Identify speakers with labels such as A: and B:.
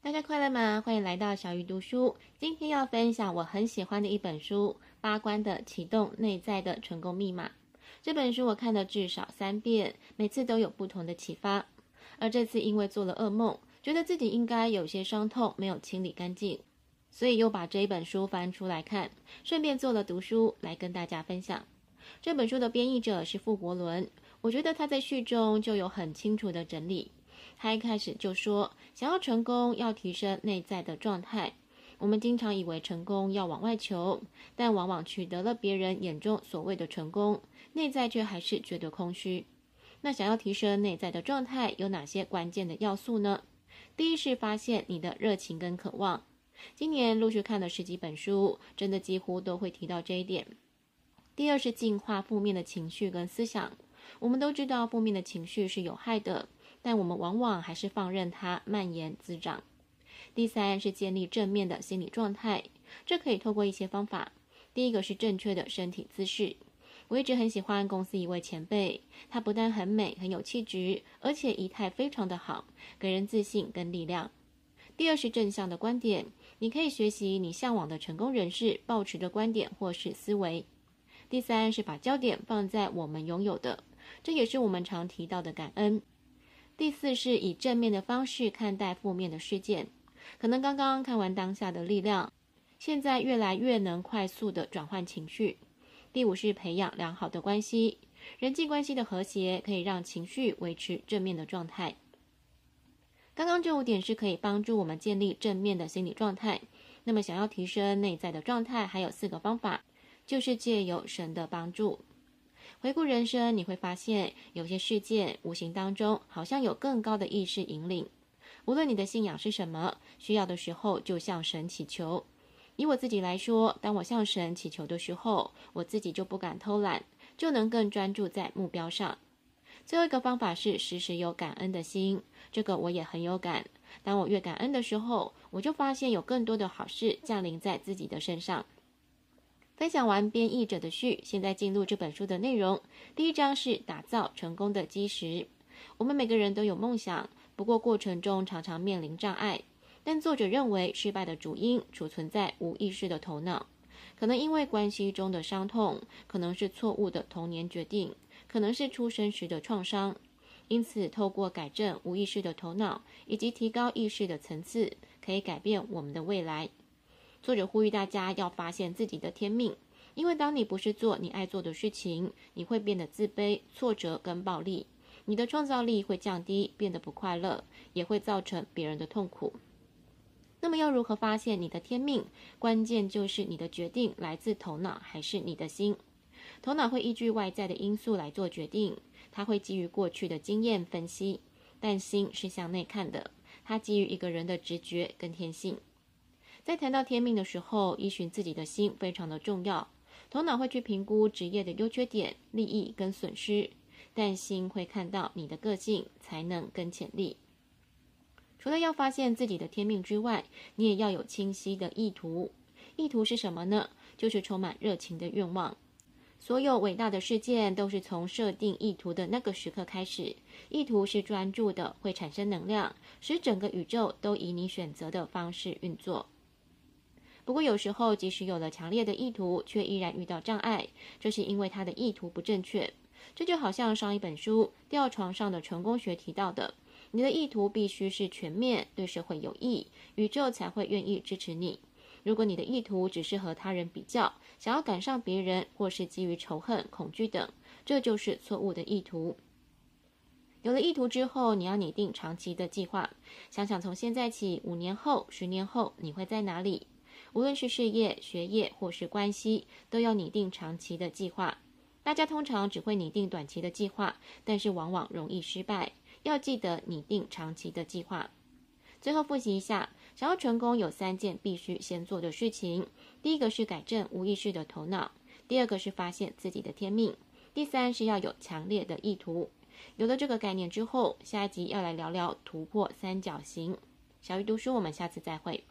A: 大家快乐吗？欢迎来到小鱼读书。今天要分享我很喜欢的一本书《八关的启动内在的成功密码》。这本书我看了至少三遍，每次都有不同的启发。而这次因为做了噩梦，觉得自己应该有些伤痛没有清理干净，所以又把这一本书翻出来看，顺便做了读书来跟大家分享。这本书的编译者是傅国伦，我觉得他在序中就有很清楚的整理。他一开始就说，想要成功，要提升内在的状态。我们经常以为成功要往外求，但往往取得了别人眼中所谓的成功，内在却还是觉得空虚。那想要提升内在的状态，有哪些关键的要素呢？第一是发现你的热情跟渴望。今年陆续看了十几本书，真的几乎都会提到这一点。第二是净化负面的情绪跟思想。我们都知道负面的情绪是有害的。但我们往往还是放任它蔓延滋长。第三是建立正面的心理状态，这可以透过一些方法。第一个是正确的身体姿势。我一直很喜欢公司一位前辈，她不但很美、很有气质，而且仪态非常的好，给人自信跟力量。第二是正向的观点，你可以学习你向往的成功人士抱持的观点或是思维。第三是把焦点放在我们拥有的，这也是我们常提到的感恩。第四是以正面的方式看待负面的事件，可能刚刚看完当下的力量，现在越来越能快速的转换情绪。第五是培养良好的关系，人际关系的和谐可以让情绪维持正面的状态。刚刚这五点是可以帮助我们建立正面的心理状态。那么想要提升内在的状态，还有四个方法，就是借由神的帮助。回顾人生，你会发现有些事件无形当中好像有更高的意识引领。无论你的信仰是什么，需要的时候就向神祈求。以我自己来说，当我向神祈求的时候，我自己就不敢偷懒，就能更专注在目标上。最后一个方法是时时有感恩的心，这个我也很有感。当我越感恩的时候，我就发现有更多的好事降临在自己的身上。分享完编译者的序，现在进入这本书的内容。第一章是打造成功的基石。我们每个人都有梦想，不过过程中常常面临障碍。但作者认为，失败的主因储存在无意识的头脑，可能因为关系中的伤痛，可能是错误的童年决定，可能是出生时的创伤。因此，透过改正无意识的头脑，以及提高意识的层次，可以改变我们的未来。作者呼吁大家要发现自己的天命，因为当你不是做你爱做的事情，你会变得自卑、挫折跟暴力，你的创造力会降低，变得不快乐，也会造成别人的痛苦。那么要如何发现你的天命？关键就是你的决定来自头脑还是你的心。头脑会依据外在的因素来做决定，它会基于过去的经验分析，但心是向内看的，它基于一个人的直觉跟天性。在谈到天命的时候，依循自己的心非常的重要。头脑会去评估职业的优缺点、利益跟损失，但心会看到你的个性、才能跟潜力。除了要发现自己的天命之外，你也要有清晰的意图。意图是什么呢？就是充满热情的愿望。所有伟大的事件都是从设定意图的那个时刻开始。意图是专注的，会产生能量，使整个宇宙都以你选择的方式运作。不过有时候，即使有了强烈的意图，却依然遇到障碍，这是因为他的意图不正确。这就好像上一本书《吊床上的成功学》提到的，你的意图必须是全面，对社会有益，宇宙才会愿意支持你。如果你的意图只是和他人比较，想要赶上别人，或是基于仇恨、恐惧等，这就是错误的意图。有了意图之后，你要拟定长期的计划，想想从现在起，五年后、十年后，你会在哪里？无论是事业、学业或是关系，都要拟定长期的计划。大家通常只会拟定短期的计划，但是往往容易失败。要记得拟定长期的计划。最后复习一下，想要成功有三件必须先做的事情：第一个是改正无意识的头脑；第二个是发现自己的天命；第三是要有强烈的意图。有了这个概念之后，下一集要来聊聊突破三角形。小鱼读书，我们下次再会。